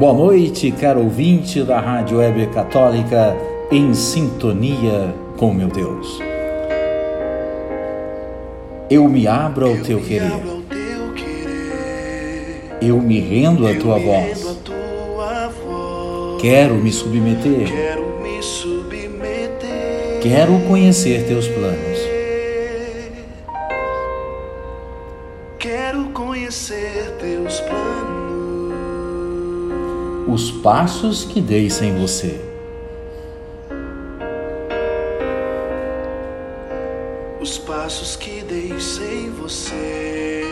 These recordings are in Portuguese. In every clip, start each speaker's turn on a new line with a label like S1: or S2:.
S1: Boa noite, caro ouvinte da Rádio Web Católica, em sintonia com meu Deus. Eu me abro ao teu querer. Eu me rendo à tua voz. Quero me submeter. Quero conhecer teus planos. Os passos que dei sem você.
S2: Os passos que dei sem você.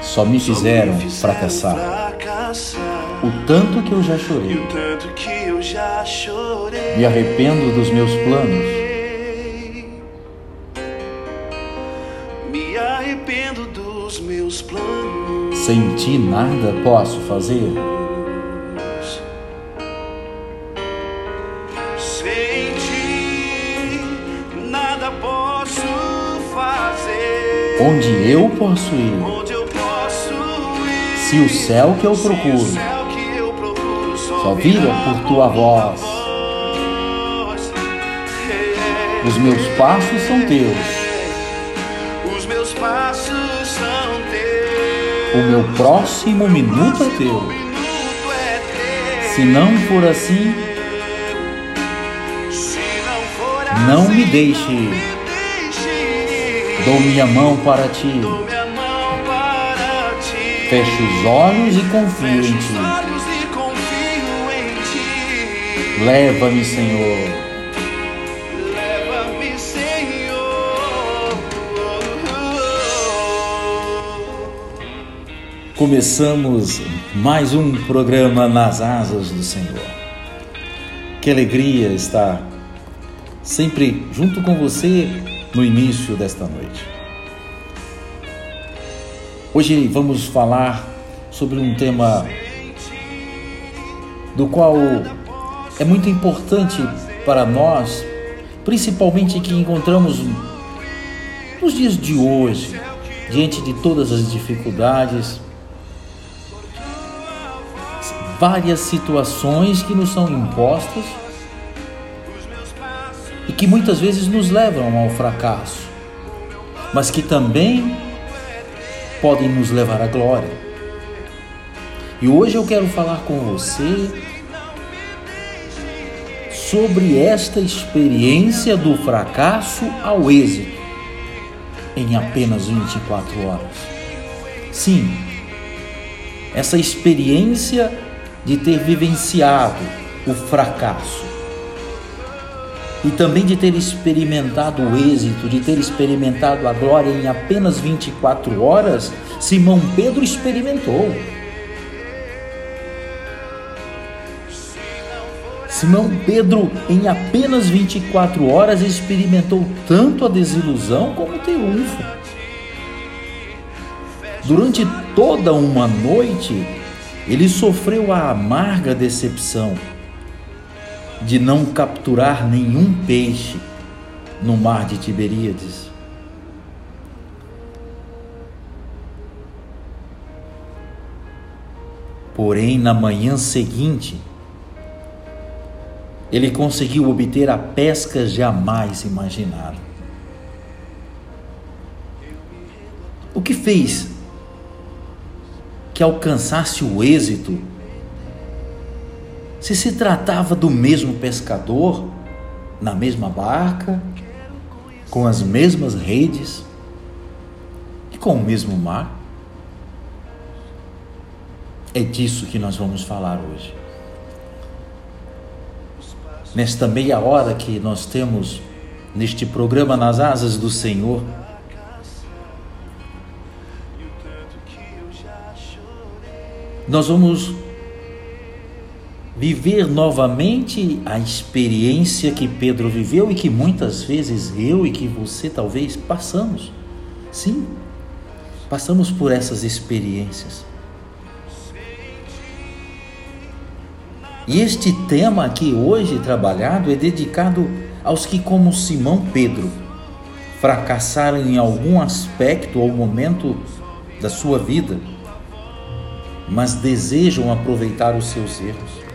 S1: Só me
S2: só
S1: fizeram
S2: me
S1: fracassar.
S2: fracassar.
S1: O tanto que eu já chorei.
S2: o tanto que eu já chorei.
S1: Me arrependo dos meus planos.
S2: Me arrependo dos meus planos.
S1: Sem ti nada posso fazer. Onde eu posso ir? Se o céu que eu procuro só vira por tua voz, os meus passos são teus.
S2: Os meus passos são teus.
S1: O meu próximo minuto é teu.
S2: Minuto é teu.
S1: Se não for assim,
S2: não assim,
S1: me deixe. Dou minha mão para ti. Fecho os olhos e confio em ti.
S2: olhos e confio em ti.
S1: Leva-me, Senhor.
S2: Leva-me, Senhor.
S1: Começamos mais um programa nas asas do Senhor. Que alegria estar sempre junto com você no início desta noite. Hoje vamos falar sobre um tema do qual é muito importante para nós, principalmente que encontramos nos dias de hoje, diante de todas as dificuldades, várias situações que nos são impostas e que muitas vezes nos levam ao fracasso, mas que também podem nos levar à glória. E hoje eu quero falar com você sobre esta experiência do fracasso ao êxito em apenas 24 horas. Sim, essa experiência de ter vivenciado o fracasso e também de ter experimentado o êxito, de ter experimentado a glória em apenas 24 horas, Simão Pedro experimentou. Simão Pedro, em apenas 24 horas, experimentou tanto a desilusão como o triunfo. Durante toda uma noite, ele sofreu a amarga decepção de não capturar nenhum peixe no mar de Tiberíades. Porém, na manhã seguinte, ele conseguiu obter a pesca jamais imaginada. O que fez que alcançasse o êxito se se tratava do mesmo pescador, na mesma barca, com as mesmas redes e com o mesmo mar? É disso que nós vamos falar hoje. Nesta meia hora que nós temos neste programa Nas Asas do Senhor, nós vamos viver novamente a experiência que Pedro viveu e que muitas vezes eu e que você talvez passamos. Sim, passamos por essas experiências. E este tema aqui hoje trabalhado é dedicado aos que, como Simão Pedro, fracassaram em algum aspecto ou momento da sua vida mas desejam aproveitar os seus erros.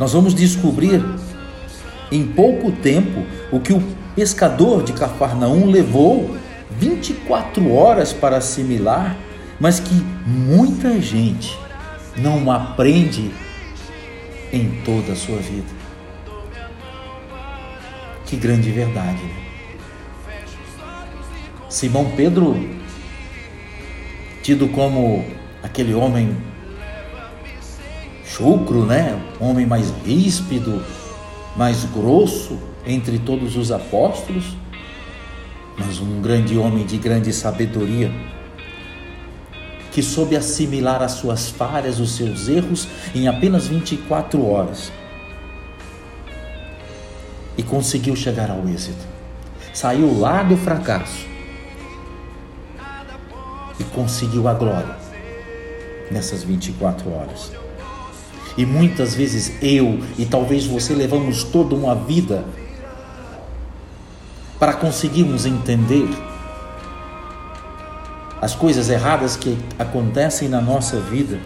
S1: Nós vamos descobrir em pouco tempo o que o pescador de Cafarnaum levou 24 horas para assimilar, mas que muita gente não aprende em toda a sua vida. Que grande verdade. Né? Simão Pedro, tido como aquele homem chucro, né? Homem mais ríspido, mais grosso entre todos os apóstolos, mas um grande homem de grande sabedoria, que soube assimilar as suas falhas, os seus erros em apenas 24 horas. E conseguiu chegar ao êxito. Saiu lá do fracasso e conseguiu a glória nessas 24 horas. E muitas vezes eu e talvez você levamos toda uma vida para conseguirmos entender as coisas erradas que acontecem na nossa vida.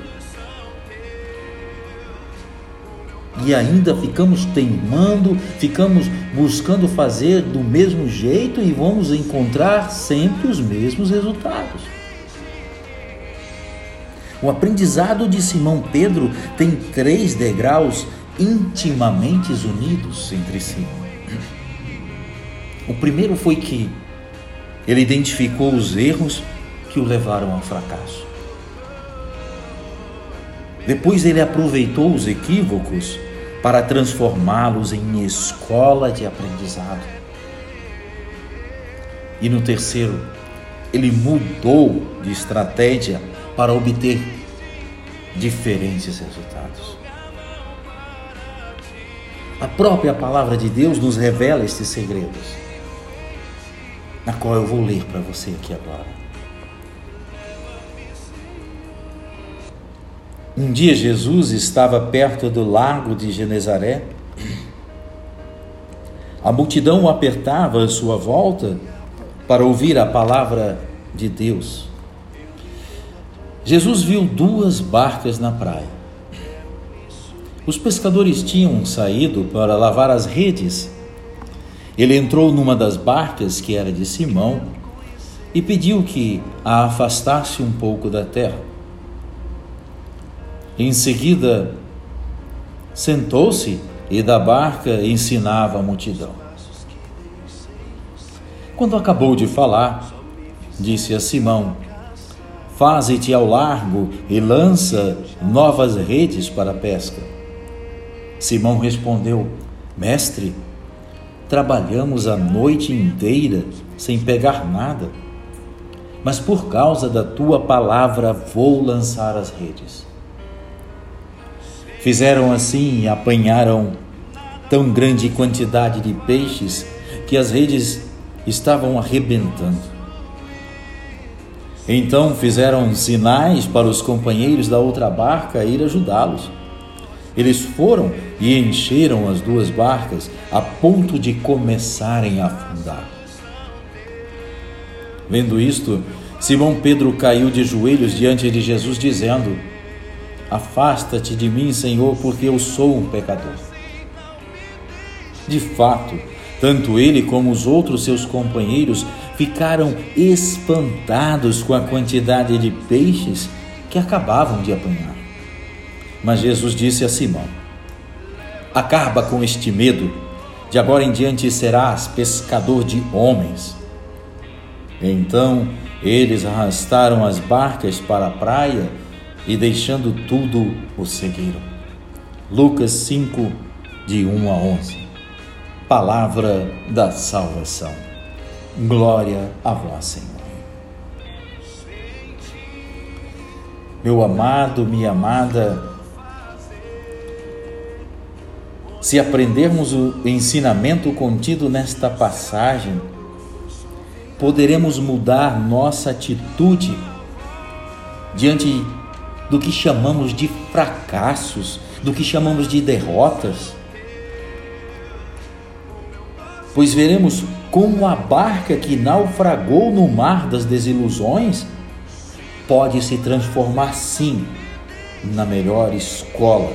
S1: E ainda ficamos teimando, ficamos buscando fazer do mesmo jeito e vamos encontrar sempre os mesmos resultados. O aprendizado de Simão Pedro tem três degraus intimamente unidos entre si. O primeiro foi que ele identificou os erros que o levaram ao fracasso. Depois ele aproveitou os equívocos para transformá-los em escola de aprendizado. E no terceiro, ele mudou de estratégia para obter diferentes resultados. A própria palavra de Deus nos revela estes segredos, na qual eu vou ler para você aqui agora. Um dia Jesus estava perto do lago de Genezaré. A multidão o apertava à sua volta para ouvir a palavra de Deus. Jesus viu duas barcas na praia. Os pescadores tinham saído para lavar as redes. Ele entrou numa das barcas, que era de Simão, e pediu que a afastasse um pouco da terra. Em seguida, sentou-se e da barca ensinava a multidão. Quando acabou de falar, disse a Simão: Faze-te ao largo e lança novas redes para a pesca. Simão respondeu: Mestre, trabalhamos a noite inteira sem pegar nada, mas por causa da tua palavra vou lançar as redes. Fizeram assim e apanharam tão grande quantidade de peixes que as redes estavam arrebentando. Então fizeram sinais para os companheiros da outra barca ir ajudá-los. Eles foram e encheram as duas barcas a ponto de começarem a afundar. Vendo isto, Simão Pedro caiu de joelhos diante de Jesus, dizendo: Afasta-te de mim, Senhor, porque eu sou um pecador. De fato, tanto ele como os outros seus companheiros ficaram espantados com a quantidade de peixes que acabavam de apanhar. Mas Jesus disse a Simão: Acaba com este medo, de agora em diante serás pescador de homens. Então eles arrastaram as barcas para a praia e, deixando tudo, o seguiram. Lucas 5, de 1 a 11. Palavra da salvação. Glória a vós, Senhor. Meu amado, minha amada, se aprendermos o ensinamento contido nesta passagem, poderemos mudar nossa atitude diante do que chamamos de fracassos, do que chamamos de derrotas pois veremos como a barca que naufragou no mar das desilusões pode se transformar sim na melhor escola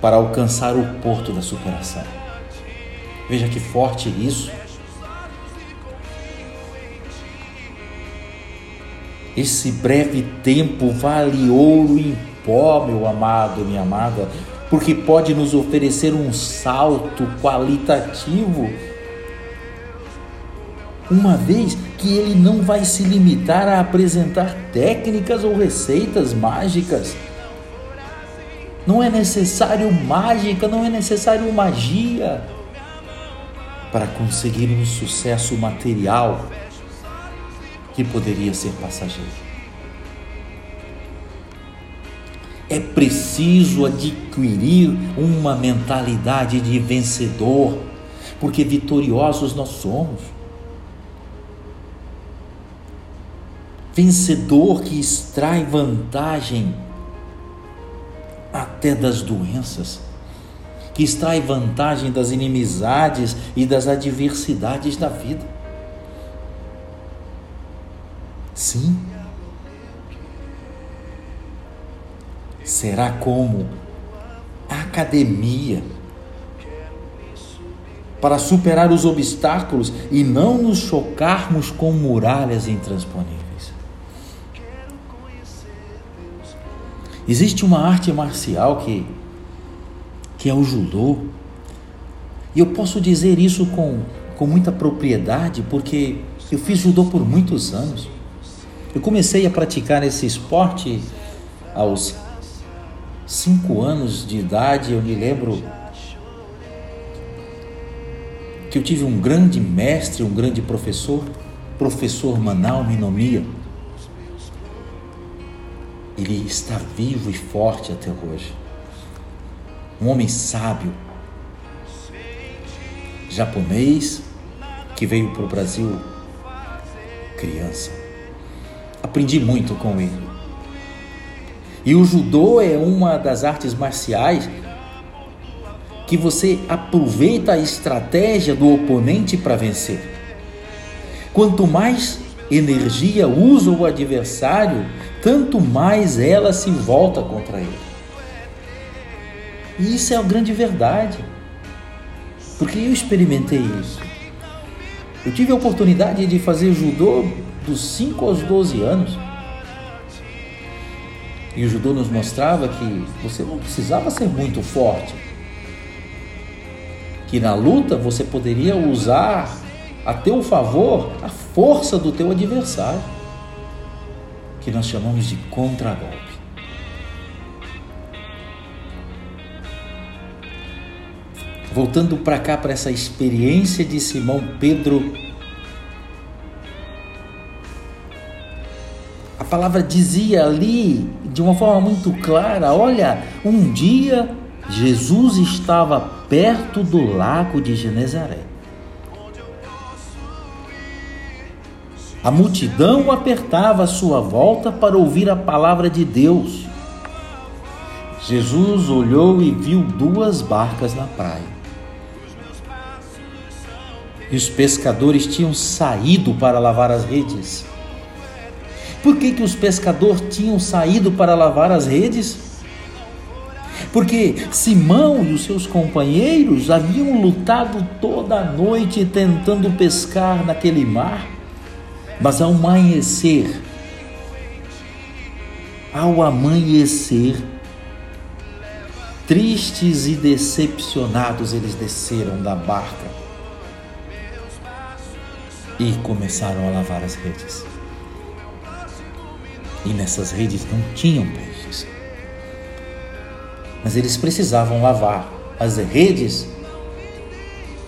S1: para alcançar o porto da superação. Veja que forte isso. Esse breve tempo vale ouro em pó, meu amado, minha amada, porque pode nos oferecer um salto qualitativo. Uma vez que ele não vai se limitar a apresentar técnicas ou receitas mágicas. Não é necessário mágica, não é necessário magia para conseguir um sucesso material que poderia ser passageiro. É preciso adquirir uma mentalidade de vencedor, porque vitoriosos nós somos. Vencedor que extrai vantagem até das doenças, que extrai vantagem das inimizades e das adversidades da vida. Sim. Será como academia para superar os obstáculos e não nos chocarmos com muralhas intransponíveis. Existe uma arte marcial que, que é o judô. E eu posso dizer isso com, com muita propriedade, porque eu fiz judô por muitos anos. Eu comecei a praticar esse esporte aos cinco anos de idade. Eu me lembro que eu tive um grande mestre, um grande professor, professor Manal Minomia ele está vivo e forte até hoje. Um homem sábio, japonês, que veio para o Brasil criança. Aprendi muito com ele. E o judô é uma das artes marciais que você aproveita a estratégia do oponente para vencer. Quanto mais energia usa o adversário, tanto mais ela se volta contra ele. E isso é a grande verdade. Porque eu experimentei isso. Eu tive a oportunidade de fazer judô dos 5 aos 12 anos. E o judô nos mostrava que você não precisava ser muito forte. Que na luta você poderia usar a teu favor a força do teu adversário que nós chamamos de contragolpe. Voltando para cá, para essa experiência de Simão Pedro, a palavra dizia ali de uma forma muito clara: olha, um dia Jesus estava perto do lago de Genezaré. A multidão apertava a sua volta para ouvir a palavra de Deus. Jesus olhou e viu duas barcas na praia. E os pescadores tinham saído para lavar as redes. Por que, que os pescadores tinham saído para lavar as redes? Porque Simão e os seus companheiros haviam lutado toda a noite tentando pescar naquele mar mas ao amanhecer, ao amanhecer, tristes e decepcionados, eles desceram da barca e começaram a lavar as redes. E nessas redes não tinham peixes. Mas eles precisavam lavar as redes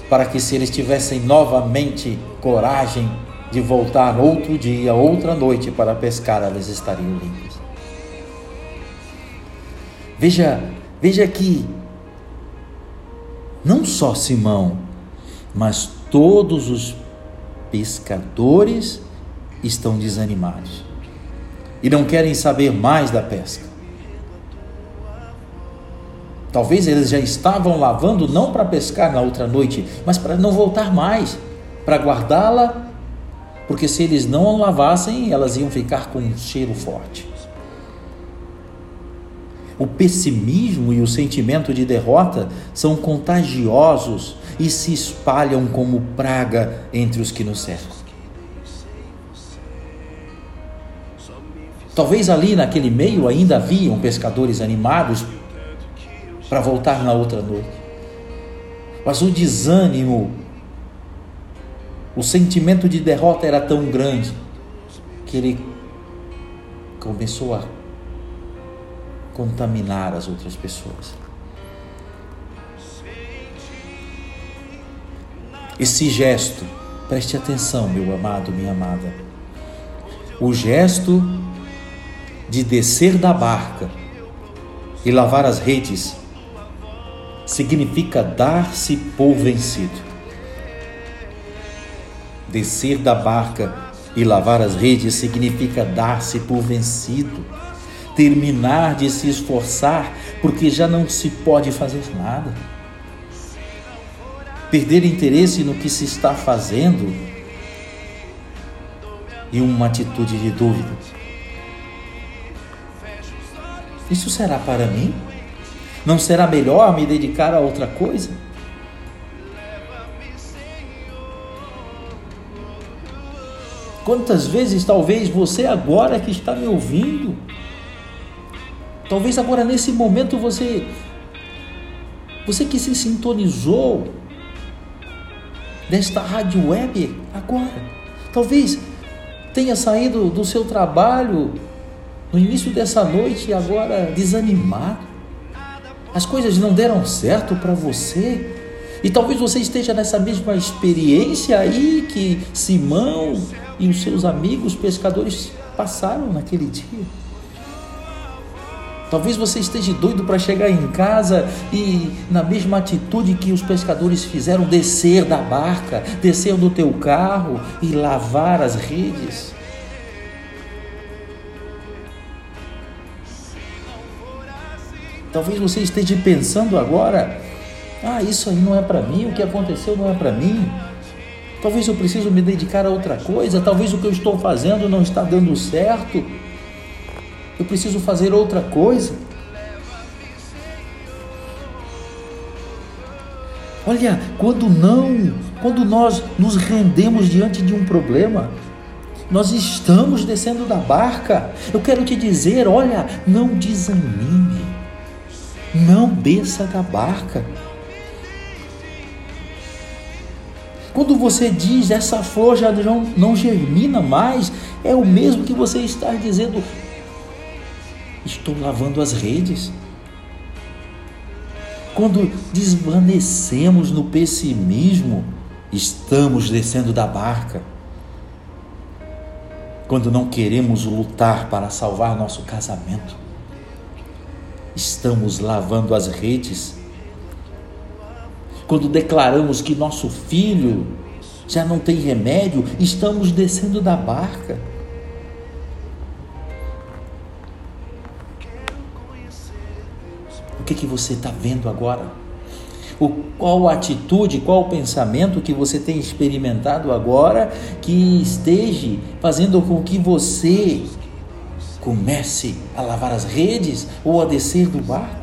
S1: para que, se eles tivessem novamente coragem de voltar outro dia, outra noite para pescar, elas estariam limpas. Veja, veja que não só Simão, mas todos os pescadores estão desanimados e não querem saber mais da pesca. Talvez eles já estavam lavando não para pescar na outra noite, mas para não voltar mais, para guardá-la porque se eles não lavassem, elas iam ficar com um cheiro forte. O pessimismo e o sentimento de derrota são contagiosos e se espalham como praga entre os que nos cercam. Talvez ali naquele meio ainda haviam pescadores animados para voltar na outra noite. Mas o desânimo, o sentimento de derrota era tão grande que ele começou a contaminar as outras pessoas. Esse gesto, preste atenção, meu amado, minha amada. O gesto de descer da barca e lavar as redes significa dar-se por vencido. Descer da barca e lavar as redes significa dar-se por vencido, terminar de se esforçar porque já não se pode fazer nada. Perder interesse no que se está fazendo e uma atitude de dúvida isso será para mim? Não será melhor me dedicar a outra coisa? Quantas vezes talvez você agora que está me ouvindo, talvez agora nesse momento você você que se sintonizou desta rádio web agora, talvez tenha saído do seu trabalho no início dessa noite agora desanimado. As coisas não deram certo para você. E talvez você esteja nessa mesma experiência aí que Simão e os seus amigos pescadores passaram naquele dia. Talvez você esteja doido para chegar em casa e, na mesma atitude que os pescadores fizeram, descer da barca, descer do teu carro e lavar as redes. Talvez você esteja pensando agora: ah, isso aí não é para mim, o que aconteceu não é para mim. Talvez eu preciso me dedicar a outra coisa, talvez o que eu estou fazendo não está dando certo. Eu preciso fazer outra coisa. Olha, quando não, quando nós nos rendemos diante de um problema, nós estamos descendo da barca. Eu quero te dizer, olha, não desanime. Não desça da barca. Quando você diz essa flor já não, não germina mais, é o mesmo que você está dizendo: estou lavando as redes. Quando desvanecemos no pessimismo, estamos descendo da barca. Quando não queremos lutar para salvar nosso casamento, estamos lavando as redes. Quando declaramos que nosso filho já não tem remédio, estamos descendo da barca. O que, que você está vendo agora? O, qual atitude, qual pensamento que você tem experimentado agora que esteja fazendo com que você comece a lavar as redes ou a descer do barco.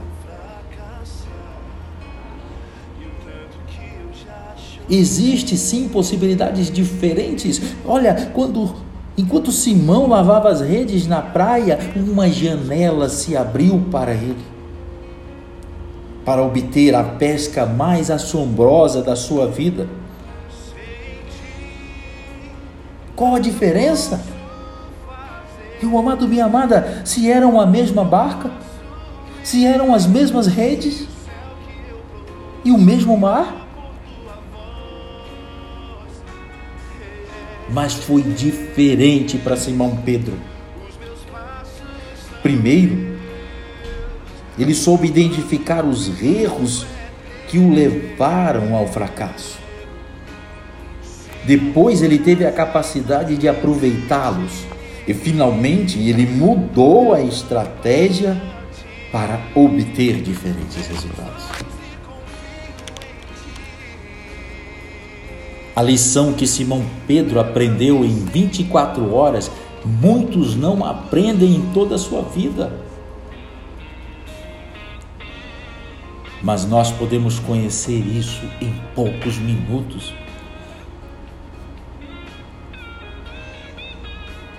S1: Existe sim possibilidades diferentes. Olha, quando enquanto Simão lavava as redes na praia, uma janela se abriu para ele. Para obter a pesca mais assombrosa da sua vida. Qual a diferença? Meu amado, minha amada, se eram a mesma barca, se eram as mesmas redes e o mesmo mar, mas foi diferente para Simão Pedro. Primeiro, ele soube identificar os erros que o levaram ao fracasso. Depois, ele teve a capacidade de aproveitá-los e finalmente ele mudou a estratégia para obter diferentes resultados. A lição que Simão Pedro aprendeu em 24 horas, muitos não aprendem em toda a sua vida. Mas nós podemos conhecer isso em poucos minutos.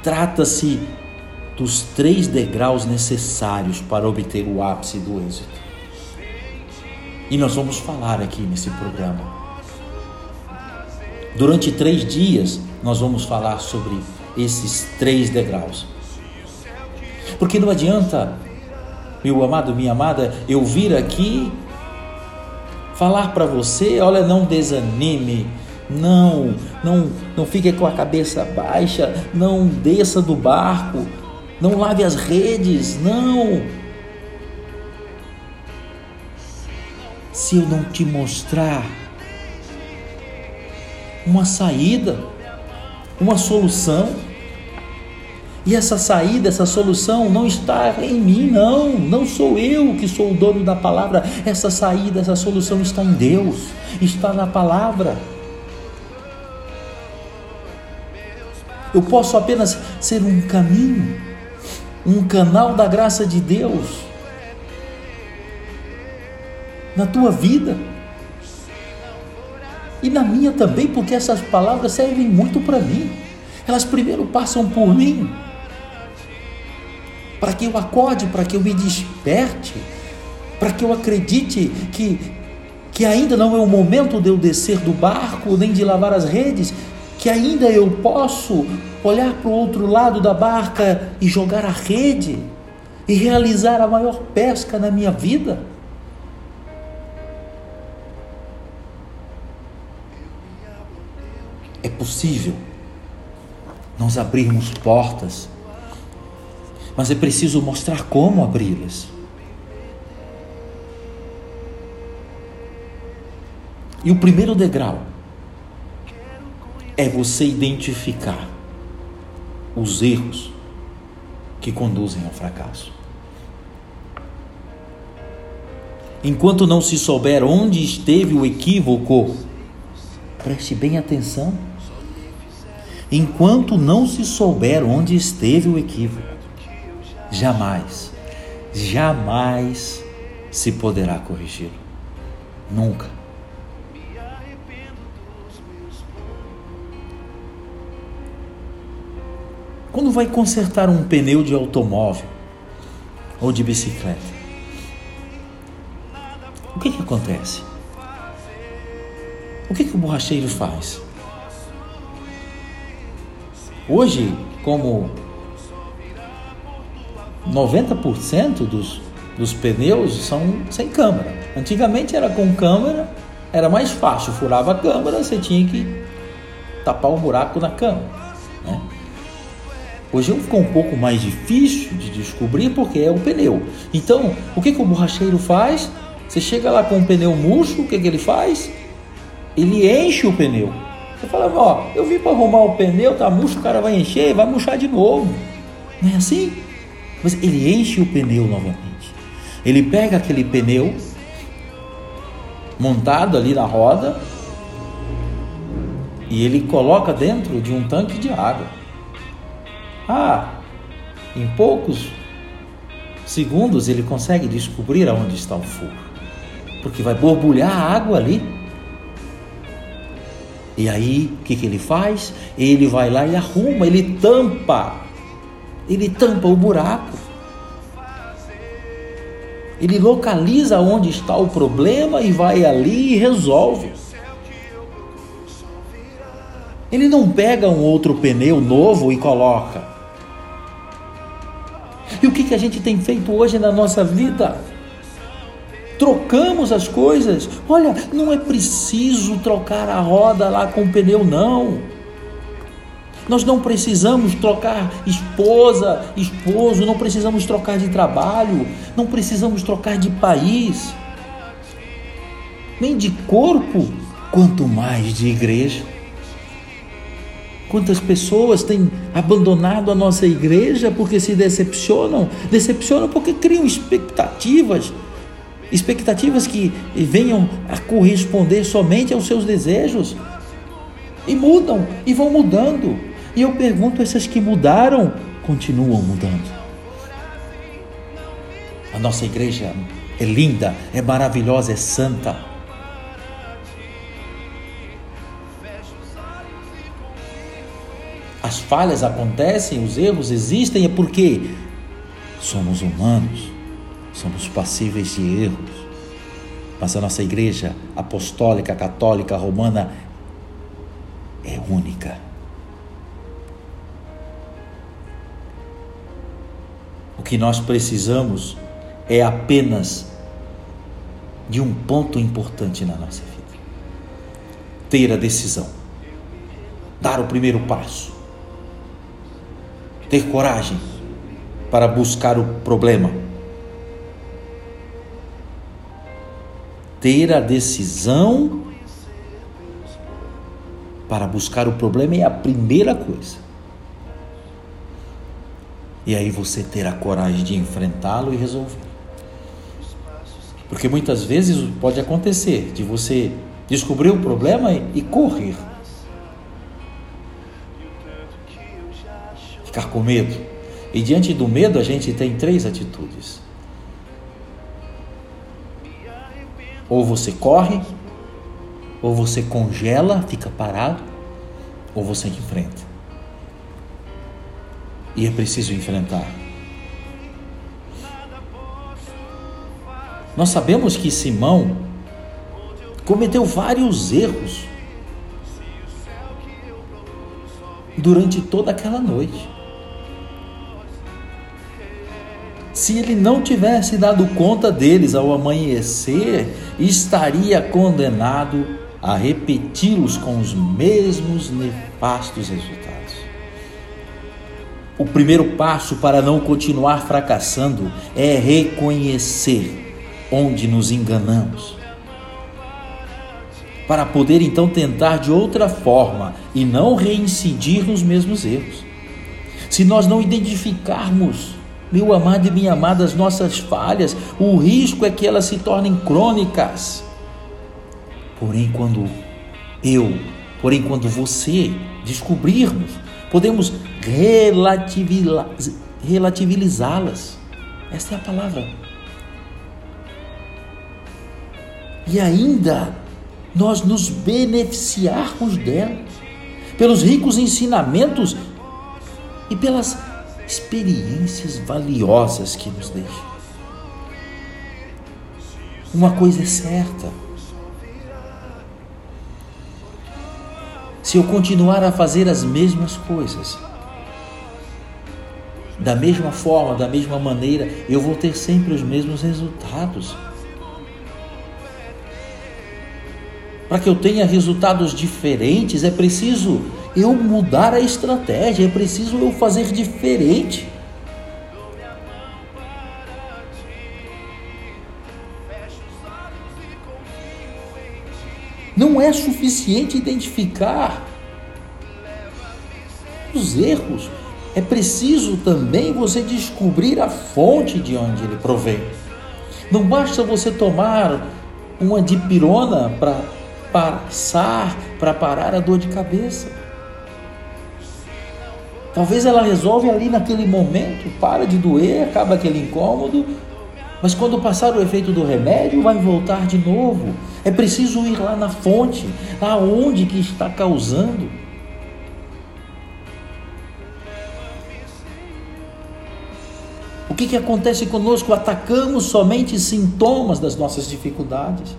S1: Trata-se dos três degraus necessários para obter o ápice do êxito. E nós vamos falar aqui nesse programa. Durante três dias, nós vamos falar sobre esses três degraus. Porque não adianta, meu amado, minha amada, eu vir aqui falar para você, olha, não desanime, não, não, não fique com a cabeça baixa, não desça do barco, não lave as redes, não. Se eu não te mostrar uma saída, uma solução. E essa saída, essa solução não está em mim, não. Não sou eu que sou o dono da palavra. Essa saída, essa solução está em Deus, está na palavra. Eu posso apenas ser um caminho, um canal da graça de Deus na tua vida. E na minha também, porque essas palavras servem muito para mim. Elas primeiro passam por mim, para que eu acorde, para que eu me desperte, para que eu acredite que, que ainda não é o momento de eu descer do barco, nem de lavar as redes, que ainda eu posso olhar para o outro lado da barca e jogar a rede e realizar a maior pesca na minha vida. É possível nós abrirmos portas, mas é preciso mostrar como abri-las. E o primeiro degrau é você identificar os erros que conduzem ao fracasso. Enquanto não se souber onde esteve o equívoco, preste bem atenção enquanto não se souber onde esteve o equívoco. Jamais, jamais se poderá corrigi-lo. Nunca. Quando vai consertar um pneu de automóvel ou de bicicleta, o que, que acontece? O que, que o borracheiro faz? Hoje, como 90% dos, dos pneus são sem câmera. Antigamente era com câmera, era mais fácil, furava a câmera, você tinha que tapar um buraco na câmera. Né? Hoje ficou um pouco mais difícil de descobrir porque é o pneu. Então, o que, que o borracheiro faz? Você chega lá com um pneu murcho, o que, que ele faz? Ele enche o pneu. Você fala, ó, eu vim para arrumar o pneu, tá murcho, o cara vai encher vai murchar de novo. Não é assim? Mas ele enche o pneu novamente. Ele pega aquele pneu montado ali na roda e ele coloca dentro de um tanque de água. Ah, em poucos segundos ele consegue descobrir aonde está o furo, porque vai borbulhar a água ali. E aí, o que, que ele faz? Ele vai lá e arruma, ele tampa, ele tampa o buraco. Ele localiza onde está o problema e vai ali e resolve. Ele não pega um outro pneu novo e coloca. E o que, que a gente tem feito hoje na nossa vida? Trocamos as coisas. Olha, não é preciso trocar a roda lá com o pneu, não. Nós não precisamos trocar esposa, esposo, não precisamos trocar de trabalho, não precisamos trocar de país, nem de corpo, quanto mais de igreja. Quantas pessoas têm abandonado a nossa igreja porque se decepcionam? Decepcionam porque criam expectativas expectativas que venham a corresponder somente aos seus desejos. E mudam, e vão mudando. E eu pergunto: essas que mudaram, continuam mudando. A nossa igreja é linda, é maravilhosa, é santa. As falhas acontecem, os erros existem, é porque somos humanos, somos passíveis de erros. Mas a nossa igreja apostólica, católica, romana é única. O que nós precisamos é apenas de um ponto importante na nossa vida: ter a decisão, dar o primeiro passo, ter coragem para buscar o problema. Ter a decisão para buscar o problema é a primeira coisa. E aí você ter a coragem de enfrentá-lo e resolver. Porque muitas vezes pode acontecer de você descobrir o problema e correr. Ficar com medo. E diante do medo a gente tem três atitudes. Ou você corre, ou você congela, fica parado, ou você enfrenta. E é preciso enfrentar. Nós sabemos que Simão cometeu vários erros durante toda aquela noite. Se ele não tivesse dado conta deles ao amanhecer, estaria condenado a repeti-los com os mesmos nefastos resultados. O primeiro passo para não continuar fracassando é reconhecer onde nos enganamos. Para poder então tentar de outra forma e não reincidir nos mesmos erros. Se nós não identificarmos meu amado e minha amada, as nossas falhas, o risco é que elas se tornem crônicas. Porém, quando eu, porém, você descobrirmos, podemos relativizá-las. Esta é a palavra. E ainda nós nos beneficiarmos delas, pelos ricos ensinamentos e pelas experiências valiosas que nos deixam. Uma coisa é certa. Se eu continuar a fazer as mesmas coisas, da mesma forma, da mesma maneira, eu vou ter sempre os mesmos resultados. Para que eu tenha resultados diferentes, é preciso eu mudar a estratégia, é preciso eu fazer diferente. Não é suficiente identificar os erros, é preciso também você descobrir a fonte de onde ele provém. Não basta você tomar uma dipirona para passar, para parar a dor de cabeça. Talvez ela resolve ali naquele momento, para de doer, acaba aquele incômodo, mas quando passar o efeito do remédio, vai voltar de novo. É preciso ir lá na fonte, aonde que está causando. O que, que acontece conosco? Atacamos somente sintomas das nossas dificuldades.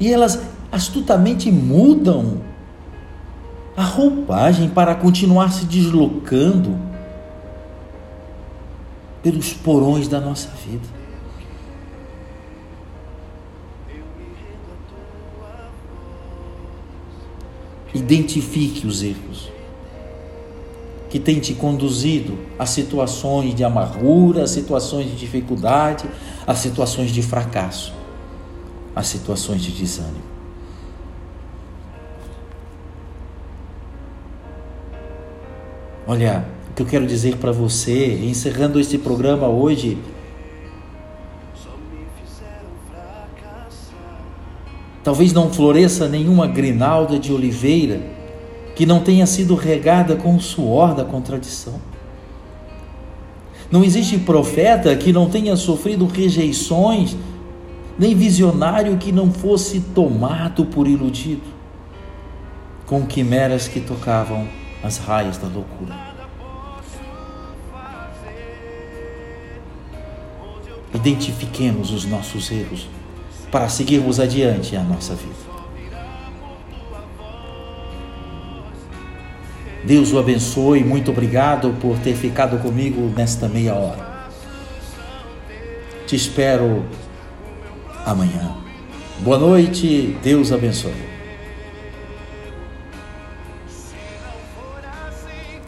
S1: E elas astutamente mudam a roupagem para continuar se deslocando pelos porões da nossa vida. Identifique os erros que têm te conduzido a situações de amargura, a situações de dificuldade, a situações de fracasso, a situações de desânimo. Olha, o que eu quero dizer para você, encerrando este programa hoje, Talvez não floresça nenhuma grinalda de oliveira que não tenha sido regada com o suor da contradição. Não existe profeta que não tenha sofrido rejeições, nem visionário que não fosse tomado por iludido, com quimeras que tocavam as raias da loucura. Identifiquemos os nossos erros para seguirmos adiante a nossa vida. Deus o abençoe, muito obrigado por ter ficado comigo nesta meia hora. Te espero amanhã. Boa noite, Deus abençoe.